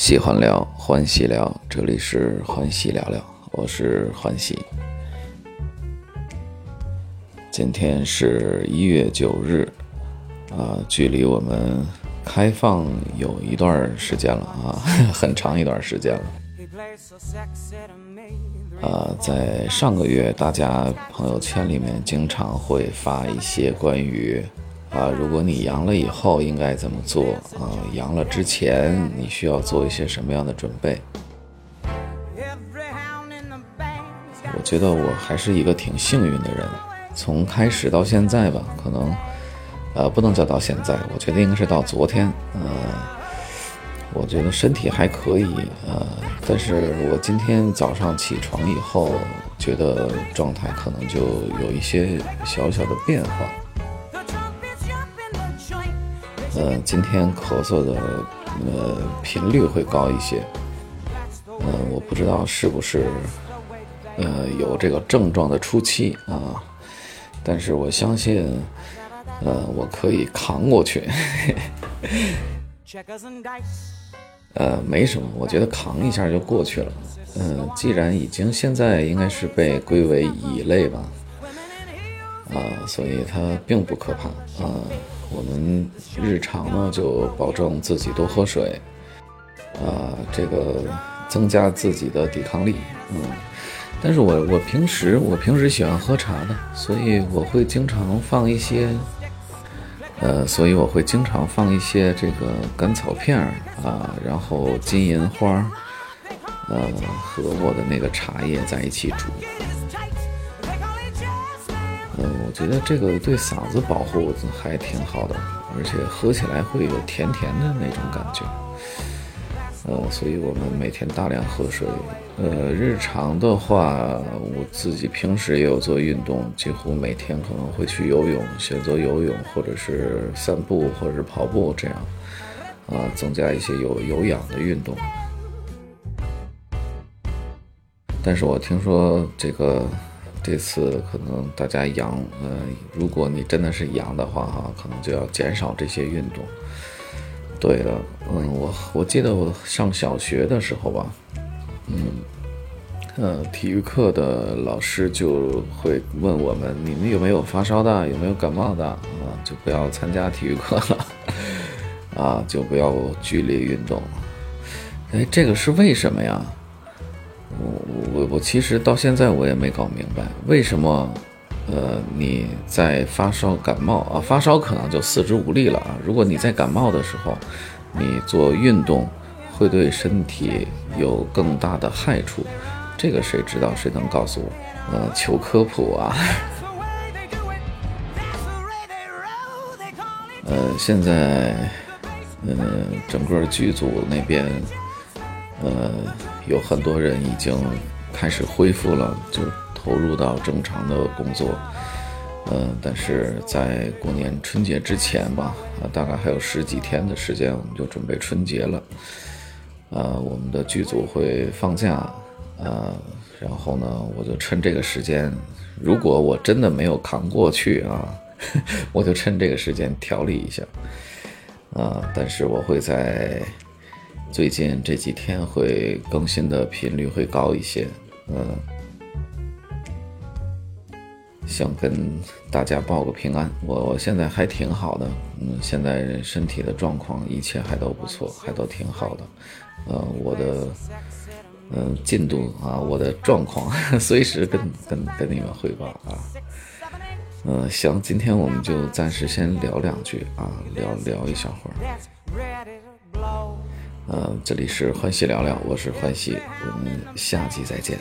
喜欢聊，欢喜聊，这里是欢喜聊聊，我是欢喜。今天是一月九日，啊，距离我们开放有一段时间了啊，很长一段时间了。啊，在上个月，大家朋友圈里面经常会发一些关于。啊，如果你阳了以后应该怎么做？啊，阳了之前你需要做一些什么样的准备？我觉得我还是一个挺幸运的人，从开始到现在吧，可能，呃，不能叫到现在，我觉得应该是到昨天。呃，我觉得身体还可以，呃，但是我今天早上起床以后，觉得状态可能就有一些小小的变化。呃，今天咳嗽的呃频率会高一些，呃，我不知道是不是呃有这个症状的初期啊，但是我相信，呃，我可以扛过去，呃，没什么，我觉得扛一下就过去了，嗯，既然已经现在应该是被归为乙类吧，啊，所以它并不可怕啊。我们日常呢就保证自己多喝水，啊，这个增加自己的抵抗力，嗯。但是我我平时我平时喜欢喝茶的，所以我会经常放一些，呃，所以我会经常放一些这个甘草片儿啊，然后金银花，呃，和我的那个茶叶在一起煮。嗯，我觉得这个对嗓子保护还挺好的，而且喝起来会有甜甜的那种感觉。呃，所以我们每天大量喝水。呃，日常的话，我自己平时也有做运动，几乎每天可能会去游泳，选择游泳或者是散步或者是跑步这样，啊，增加一些有有氧的运动。但是我听说这个。这次可能大家阳，呃，如果你真的是阳的话，哈，可能就要减少这些运动。对了，嗯，我我记得我上小学的时候吧，嗯，呃，体育课的老师就会问我们，你们有没有发烧的，有没有感冒的，啊，就不要参加体育课了，啊，就不要剧烈运动。哎，这个是为什么呀？我我我其实到现在我也没搞明白为什么，呃，你在发烧感冒啊，发烧可能就四肢无力了啊。如果你在感冒的时候，你做运动会对身体有更大的害处，这个谁知道？谁能告诉我？呃，求科普啊。呃，现在，呃，整个剧组那边。呃，有很多人已经开始恢复了，就投入到正常的工作。呃，但是在过年春节之前吧，啊，大概还有十几天的时间，我们就准备春节了。呃，我们的剧组会放假，呃，然后呢，我就趁这个时间，如果我真的没有扛过去啊，我就趁这个时间调理一下。啊，但是我会在。最近这几天会更新的频率会高一些，嗯，想跟大家报个平安，我我现在还挺好的，嗯，现在身体的状况一切还都不错，还都挺好的，呃，我的嗯进度啊，我的状况 随时跟跟跟你们汇报啊，嗯，行，今天我们就暂时先聊两句啊，聊聊一小会儿。呃，这里是欢喜聊聊，我是欢喜，我们下期再见。